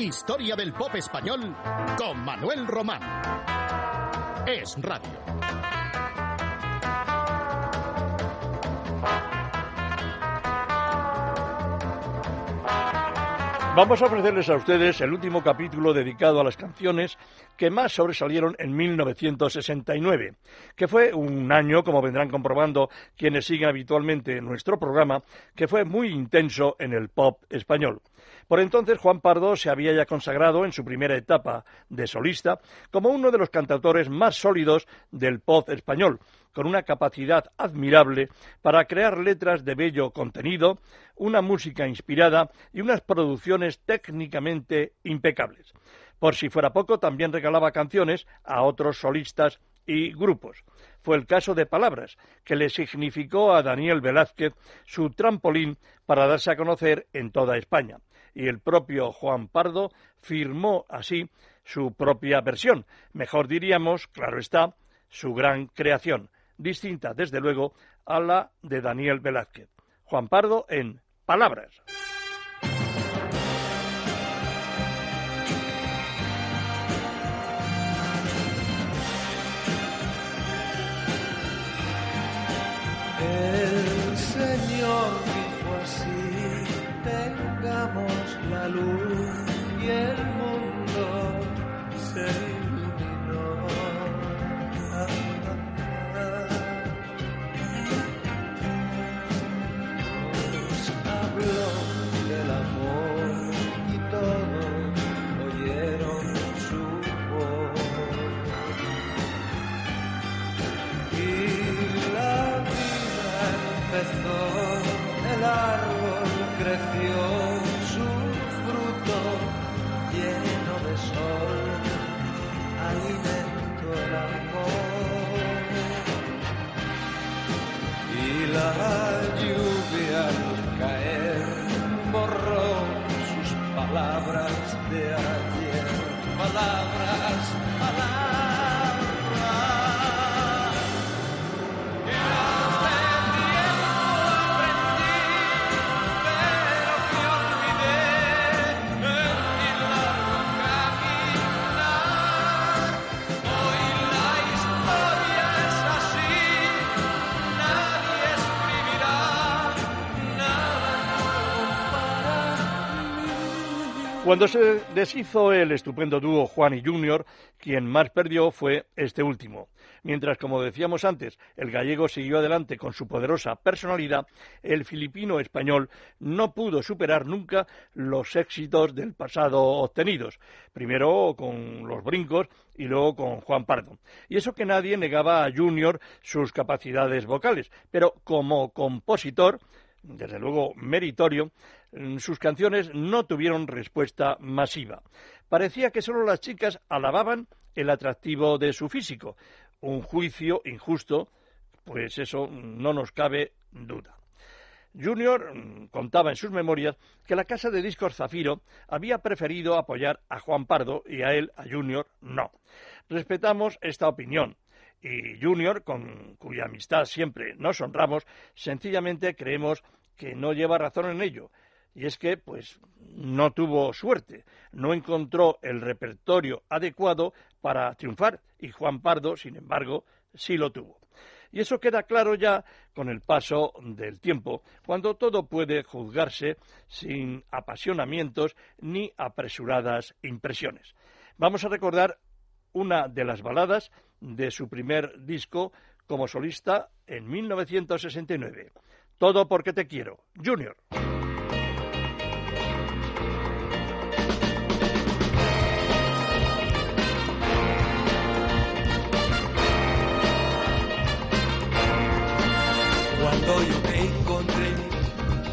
Historia del pop español con Manuel Román. Es Radio. Vamos a ofrecerles a ustedes el último capítulo dedicado a las canciones que más sobresalieron en 1969, que fue un año, como vendrán comprobando quienes siguen habitualmente nuestro programa, que fue muy intenso en el pop español. Por entonces Juan Pardo se había ya consagrado en su primera etapa de solista como uno de los cantautores más sólidos del pop español, con una capacidad admirable para crear letras de bello contenido, una música inspirada y unas producciones técnicamente impecables. Por si fuera poco, también regalaba canciones a otros solistas y grupos. Fue el caso de Palabras, que le significó a Daniel Velázquez su trampolín para darse a conocer en toda España. Y el propio Juan Pardo firmó así su propia versión, mejor diríamos, claro está, su gran creación, distinta desde luego a la de Daniel Velázquez. Juan Pardo en Palabras. Cuando se deshizo el estupendo dúo Juan y Junior, quien más perdió fue este último. Mientras, como decíamos antes, el gallego siguió adelante con su poderosa personalidad, el filipino español no pudo superar nunca los éxitos del pasado obtenidos, primero con los brincos y luego con Juan Pardo. Y eso que nadie negaba a Junior sus capacidades vocales, pero como compositor, desde luego meritorio, sus canciones no tuvieron respuesta masiva. Parecía que solo las chicas alababan el atractivo de su físico, un juicio injusto, pues eso no nos cabe duda. Junior contaba en sus memorias que la casa de discos Zafiro había preferido apoyar a Juan Pardo y a él, a Junior, no. Respetamos esta opinión y Junior, con cuya amistad siempre nos honramos, sencillamente creemos que no lleva razón en ello. Y es que, pues, no tuvo suerte, no encontró el repertorio adecuado para triunfar, y Juan Pardo, sin embargo, sí lo tuvo. Y eso queda claro ya con el paso del tiempo, cuando todo puede juzgarse sin apasionamientos ni apresuradas impresiones. Vamos a recordar una de las baladas de su primer disco como solista en 1969. Todo porque te quiero. Junior. Cuando yo te encontré,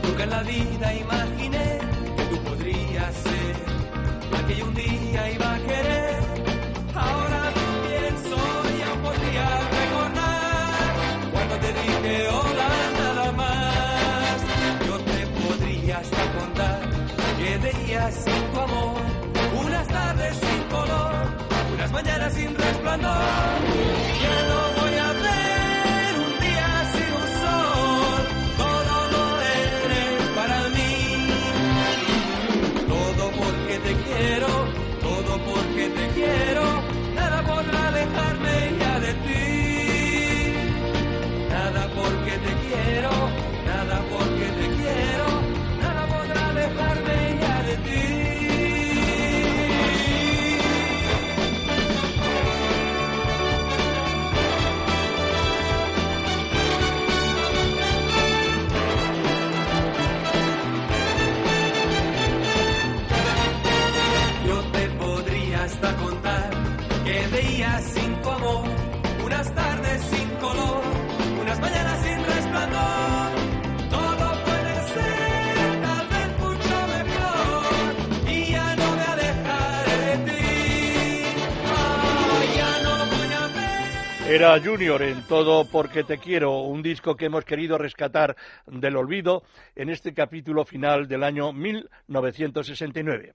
nunca en la vida imaginé que tú podrías ser la que yo un día iba a querer. Sin tu amor, unas tardes sin color, unas mañanas sin resplandor. Era Junior en Todo porque te quiero, un disco que hemos querido rescatar del olvido en este capítulo final del año 1969.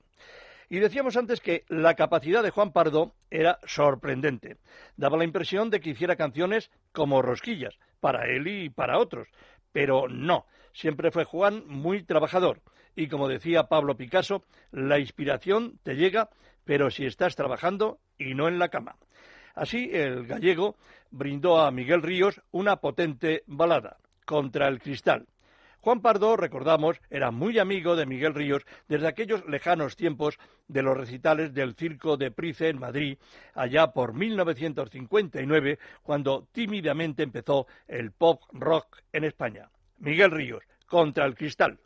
Y decíamos antes que la capacidad de Juan Pardo era sorprendente. Daba la impresión de que hiciera canciones como rosquillas, para él y para otros. Pero no, siempre fue Juan muy trabajador. Y como decía Pablo Picasso, la inspiración te llega, pero si estás trabajando y no en la cama. Así, el gallego brindó a Miguel Ríos una potente balada, Contra el Cristal. Juan Pardo, recordamos, era muy amigo de Miguel Ríos desde aquellos lejanos tiempos de los recitales del Circo de Price en Madrid, allá por 1959, cuando tímidamente empezó el pop rock en España. Miguel Ríos, contra el cristal.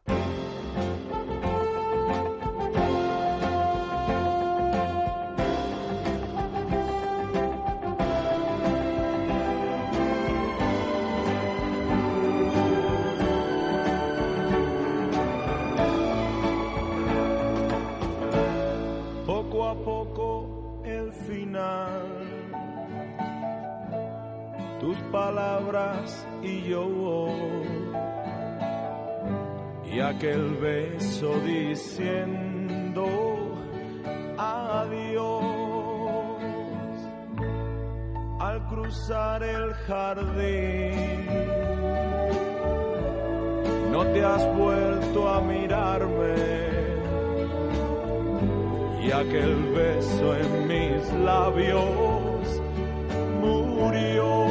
Y yo y aquel beso diciendo adiós. Al cruzar el jardín no te has vuelto a mirarme. Y aquel beso en mis labios murió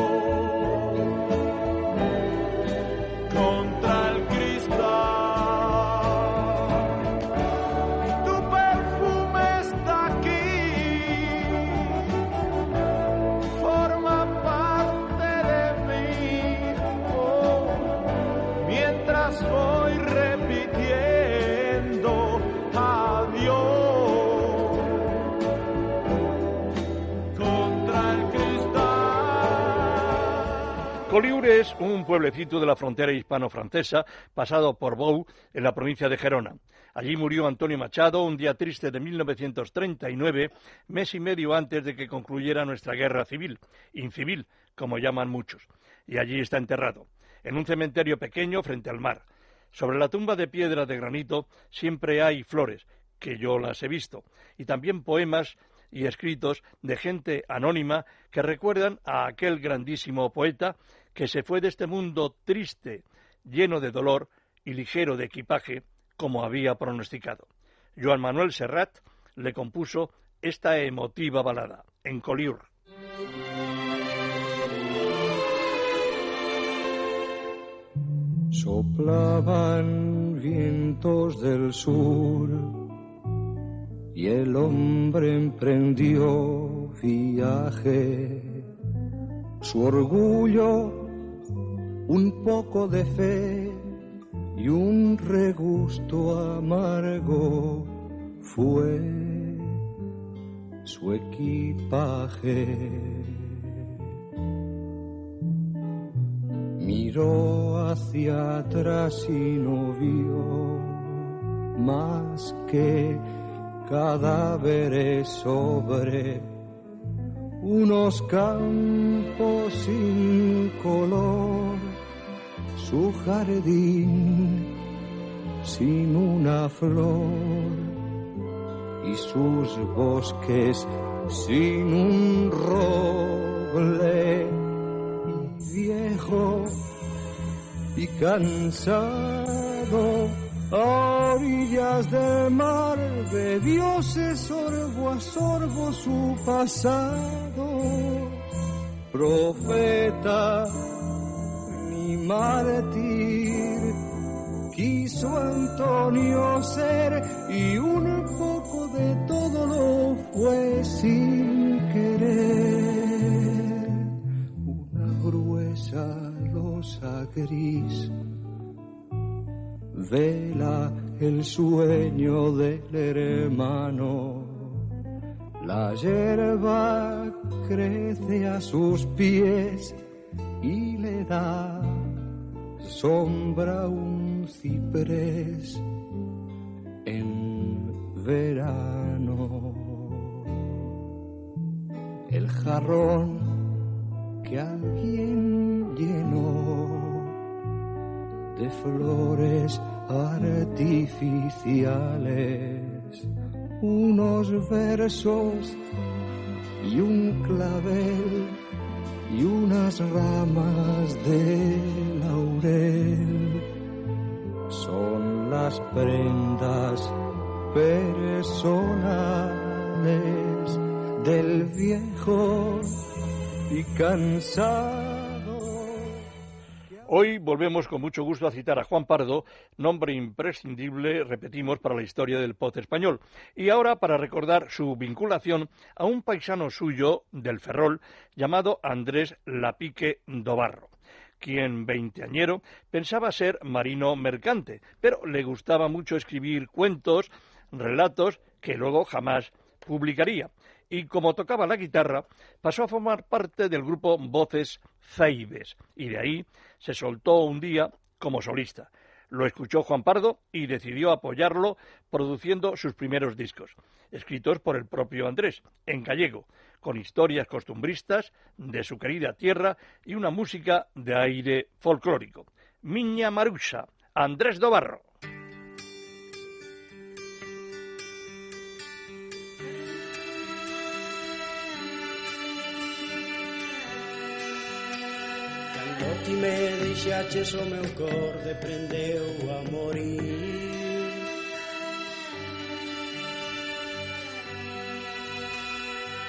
Coliure es un pueblecito de la frontera hispano-francesa, pasado por Bou, en la provincia de Gerona. Allí murió Antonio Machado un día triste de 1939, mes y medio antes de que concluyera nuestra guerra civil, incivil, como llaman muchos. Y allí está enterrado, en un cementerio pequeño frente al mar. Sobre la tumba de piedra de granito siempre hay flores, que yo las he visto, y también poemas y escritos de gente anónima que recuerdan a aquel grandísimo poeta que se fue de este mundo triste, lleno de dolor y ligero de equipaje, como había pronosticado. Joan Manuel Serrat le compuso esta emotiva balada, en Coliur. Soplaban vientos del sur y el hombre emprendió viaje. Su orgullo un poco de fe y un regusto amargo fue su equipaje. Miró hacia atrás y no vio más que cadáveres sobre unos campos sin color su jardín sin una flor y sus bosques sin un roble. Viejo y cansado a orillas del mar bebióse sorbo a sorbo su pasado. Profeta mártir quiso Antonio ser y un poco de todo lo fue sin querer. Una gruesa losa gris vela el sueño del hermano. La hierba crece a sus pies y le da sombra un ciprés en verano. El jarrón que alguien llenó de flores artificiales unos versos y un clavel y unas ramas de laurel son las prendas personales del viejo y cansado. Hoy volvemos con mucho gusto a citar a Juan Pardo, nombre imprescindible, repetimos, para la historia del pop español. Y ahora para recordar su vinculación a un paisano suyo del Ferrol llamado Andrés Lapique Dobarro quien, veinteañero, pensaba ser marino mercante, pero le gustaba mucho escribir cuentos, relatos que luego jamás publicaría. Y como tocaba la guitarra, pasó a formar parte del grupo Voces Zaibes, y de ahí se soltó un día como solista. Lo escuchó Juan Pardo y decidió apoyarlo produciendo sus primeros discos, escritos por el propio Andrés, en gallego, con historias costumbristas de su querida tierra y una música de aire folclórico. Miña Maruxa, Andrés Dobarro. me deixaches ah, o meu cor deprendeu a morir.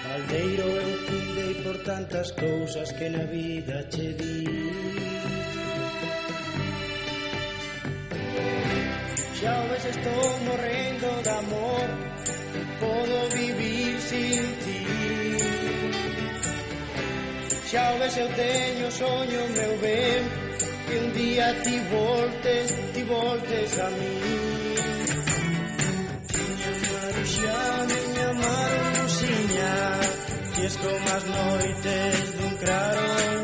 Caldeiro eu cundei por tantas cousas que na vida che di. Xa o ves estou morrendo Xa o ves eu teño soño meu ben Que un día ti voltes, ti voltes a mí. Miña maruxa, miña maruxiña Que es como as noites dun claro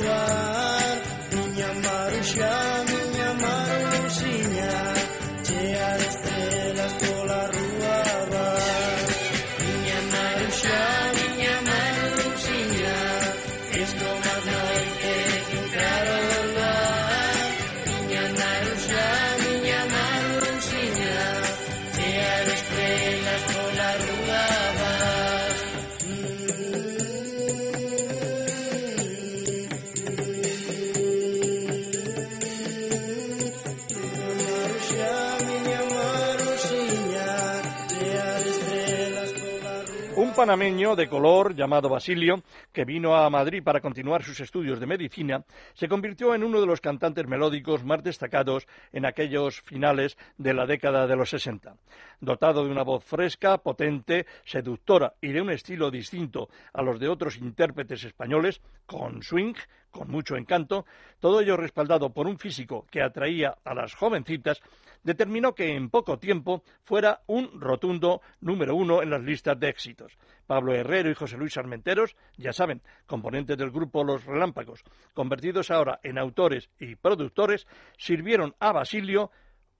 panameño de color llamado Basilio, que vino a Madrid para continuar sus estudios de medicina, se convirtió en uno de los cantantes melódicos más destacados en aquellos finales de la década de los 60. Dotado de una voz fresca, potente, seductora y de un estilo distinto a los de otros intérpretes españoles, con swing, con mucho encanto, todo ello respaldado por un físico que atraía a las jovencitas, determinó que en poco tiempo fuera un rotundo número uno en las listas de éxitos. Pablo Herrero y José Luis Armenteros, ya saben, componentes del grupo Los Relámpagos, convertidos ahora en autores y productores, sirvieron a Basilio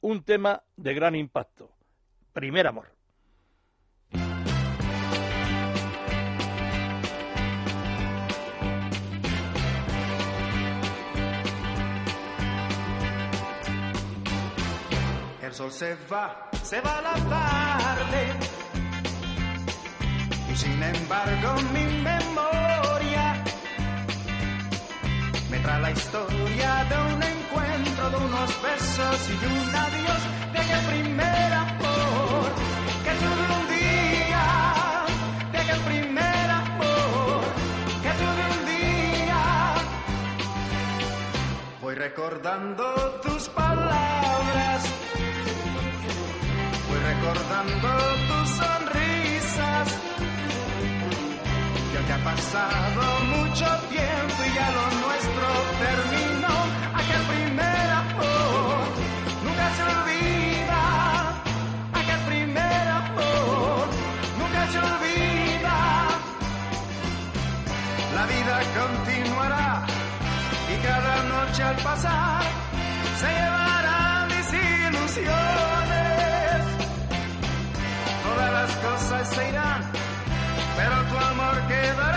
un tema de gran impacto. Primer amor. El sol se va, se va la tarde. Y sin embargo mi memoria me trae la historia de un encuentro, de unos besos y un adiós de aquel primer amor que tuve un día, de aquel primer amor que tuve un día. Voy recordando tus palabras, recordando tus sonrisas. Y aunque ha pasado mucho tiempo y ya lo nuestro terminó, aquel primer amor nunca se olvida. Aquel primer amor nunca se olvida. La vida continuará y cada noche al pasar se llevará mis ilusiones. Pero tu amor quedará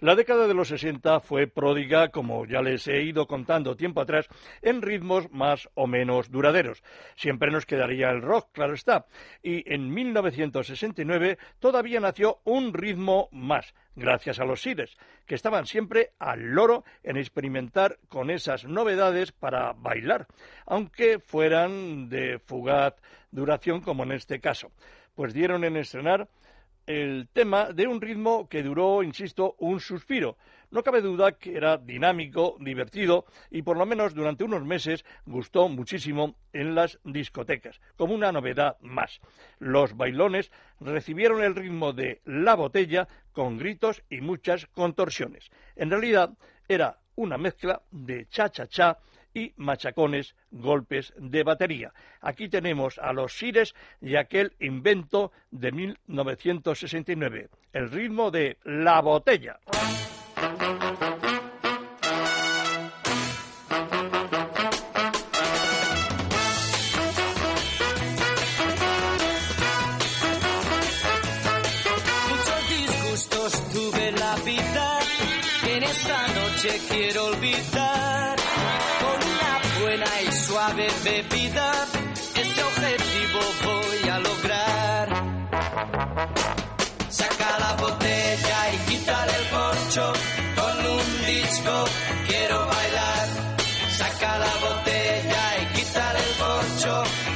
La década de los 60 fue pródiga, como ya les he ido contando tiempo atrás, en ritmos más o menos duraderos. Siempre nos quedaría el rock, claro está. Y en 1969 todavía nació un ritmo más, gracias a los Sires, que estaban siempre al loro en experimentar con esas novedades para bailar, aunque fueran de fugaz duración como en este caso, pues dieron en estrenar el tema de un ritmo que duró, insisto, un suspiro. No cabe duda que era dinámico, divertido y por lo menos durante unos meses gustó muchísimo en las discotecas, como una novedad más. Los bailones recibieron el ritmo de la botella con gritos y muchas contorsiones. En realidad era una mezcla de cha-cha-cha y machacones, golpes de batería. Aquí tenemos a los Sires y aquel invento de 1969, el ritmo de la botella. Muchos disgustos tuve la vida en esta noche quiero olvidar. Bebida, ese objetivo voy a lograr. Saca la botella y quítale el corcho. Con un disco quiero bailar. Saca la botella y quítale el corcho.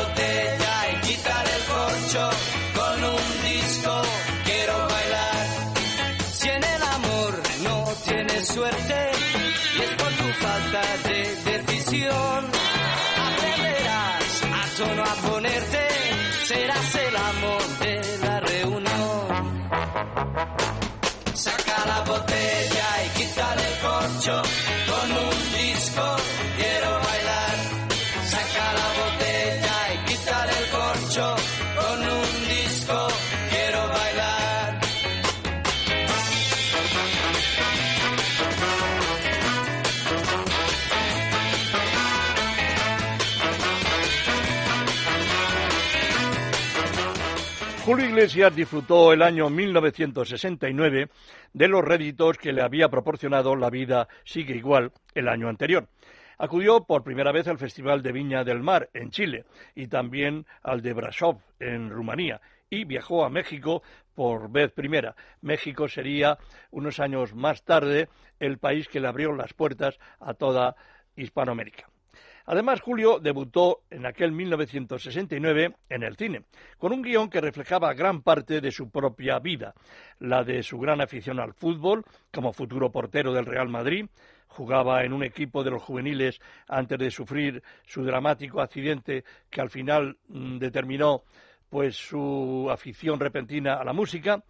Saca Iglesias disfrutó el año 1969 de los réditos que le había proporcionado La vida sigue igual el año anterior. Acudió por primera vez al Festival de Viña del Mar en Chile y también al de Brasov en Rumanía y viajó a México por vez primera. México sería unos años más tarde el país que le abrió las puertas a toda Hispanoamérica. Además, Julio debutó en aquel 1969 en el cine, con un guion que reflejaba gran parte de su propia vida, la de su gran afición al fútbol, como futuro portero del Real Madrid, jugaba en un equipo de los juveniles antes de sufrir su dramático accidente que al final mm, determinó pues su afición repentina a la música.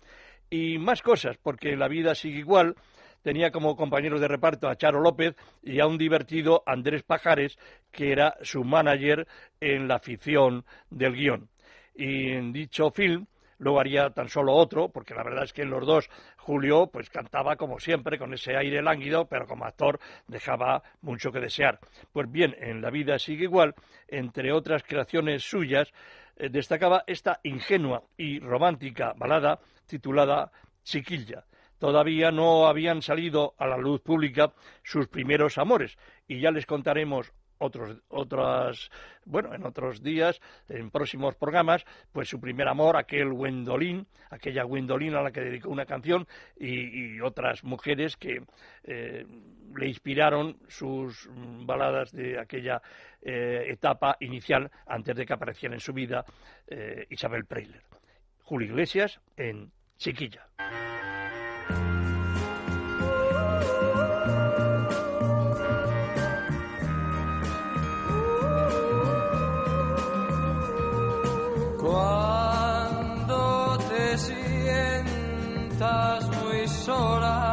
Y más cosas, porque la vida sigue igual tenía como compañeros de reparto a Charo López y a un divertido Andrés Pajares, que era su manager en la ficción del guion. Y en dicho film luego haría tan solo otro, porque la verdad es que en los dos Julio pues cantaba como siempre, con ese aire lánguido, pero como actor dejaba mucho que desear. Pues bien, en La vida sigue igual, entre otras creaciones suyas, eh, destacaba esta ingenua y romántica balada titulada Chiquilla todavía no habían salido a la luz pública sus primeros amores y ya les contaremos otros otras bueno en otros días en próximos programas pues su primer amor aquel Gwendolyn aquella Gwendolyn a la que dedicó una canción y, y otras mujeres que eh, le inspiraron sus baladas de aquella eh, etapa inicial antes de que apareciera en su vida eh, Isabel Preisler. Julio Iglesias en Chiquilla sientas muy sola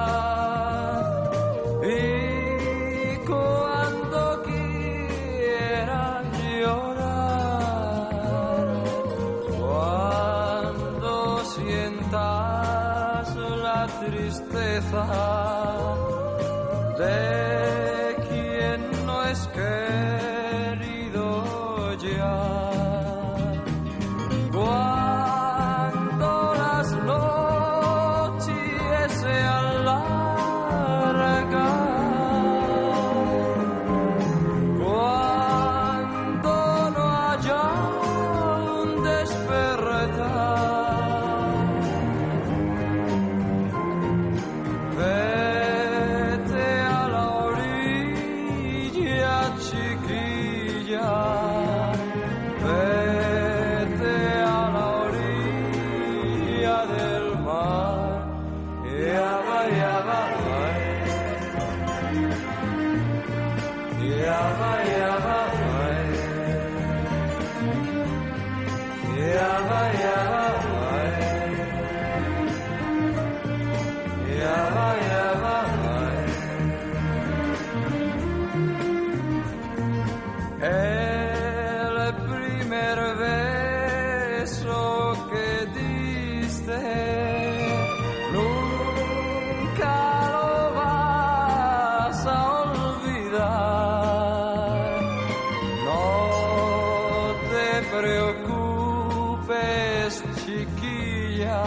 chiquilla.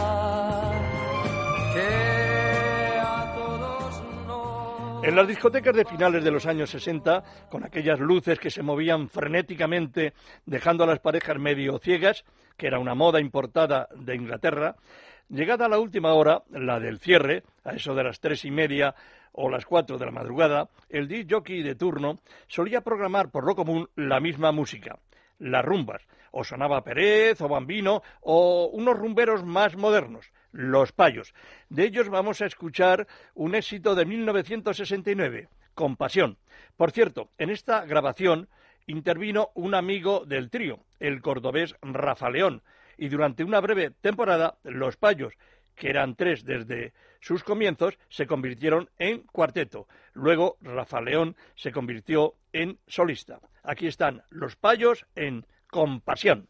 En las discotecas de finales de los años 60, con aquellas luces que se movían frenéticamente dejando a las parejas medio ciegas, que era una moda importada de Inglaterra, llegada la última hora, la del cierre, a eso de las tres y media o las cuatro de la madrugada, el disc de turno solía programar por lo común la misma música, las rumbas, o sonaba Pérez o Bambino o unos rumberos más modernos, los payos. De ellos vamos a escuchar un éxito de 1969, Compasión. Por cierto, en esta grabación intervino un amigo del trío, el cordobés Rafa León, y durante una breve temporada los payos, que eran tres desde sus comienzos, se convirtieron en cuarteto. Luego Rafa León se convirtió en solista. Aquí están los payos en Compasión.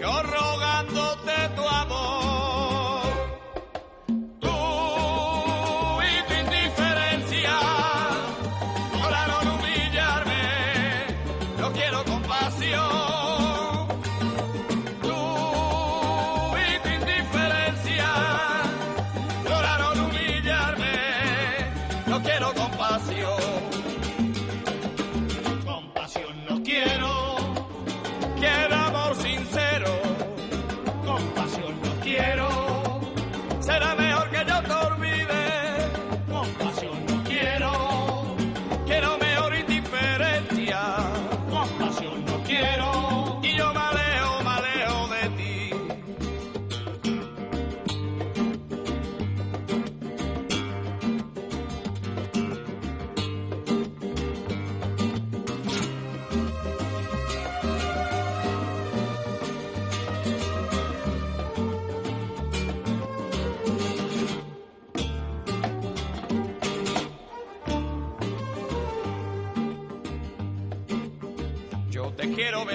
Yo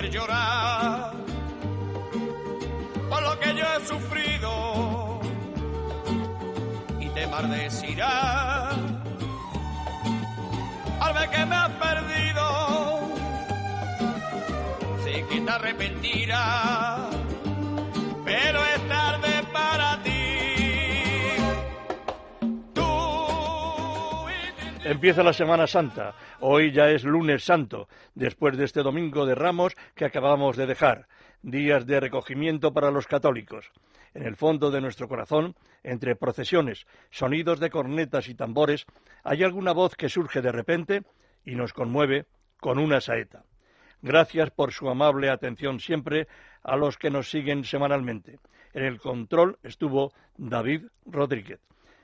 llorar por lo que yo he sufrido y te maldecirá al ver que me has perdido. Sé que te arrepentirás, Empieza la Semana Santa. Hoy ya es lunes santo, después de este domingo de Ramos que acabamos de dejar. Días de recogimiento para los católicos. En el fondo de nuestro corazón, entre procesiones, sonidos de cornetas y tambores, hay alguna voz que surge de repente y nos conmueve con una saeta. Gracias por su amable atención siempre a los que nos siguen semanalmente. En el control estuvo David Rodríguez.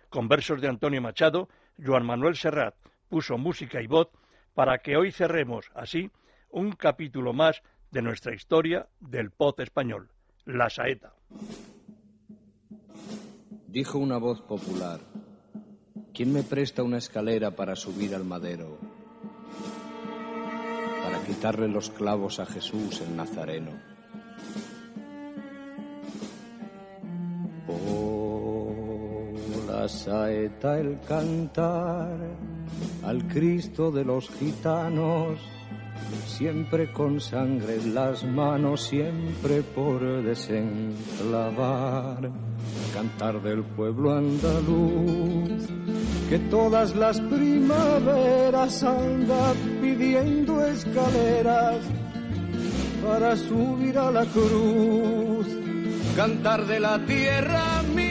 Con versos de Antonio Machado, Joan Manuel Serrat puso música y voz para que hoy cerremos así un capítulo más de nuestra historia del pop español, la saeta. Dijo una voz popular, ¿quién me presta una escalera para subir al madero? Para quitarle los clavos a Jesús el Nazareno. Oh, saeta el cantar al Cristo de los gitanos, siempre con sangre en las manos, siempre por desenclavar, cantar del pueblo andaluz, que todas las primaveras anda pidiendo escaleras para subir a la cruz, cantar de la tierra mía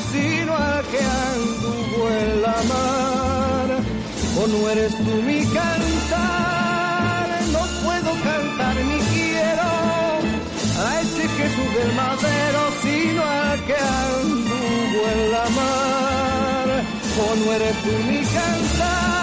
no eres tú mi cantar, no puedo cantar ni quiero a ese Jesús del madero, sino al que anduvo en la mar. O no eres tú mi cantar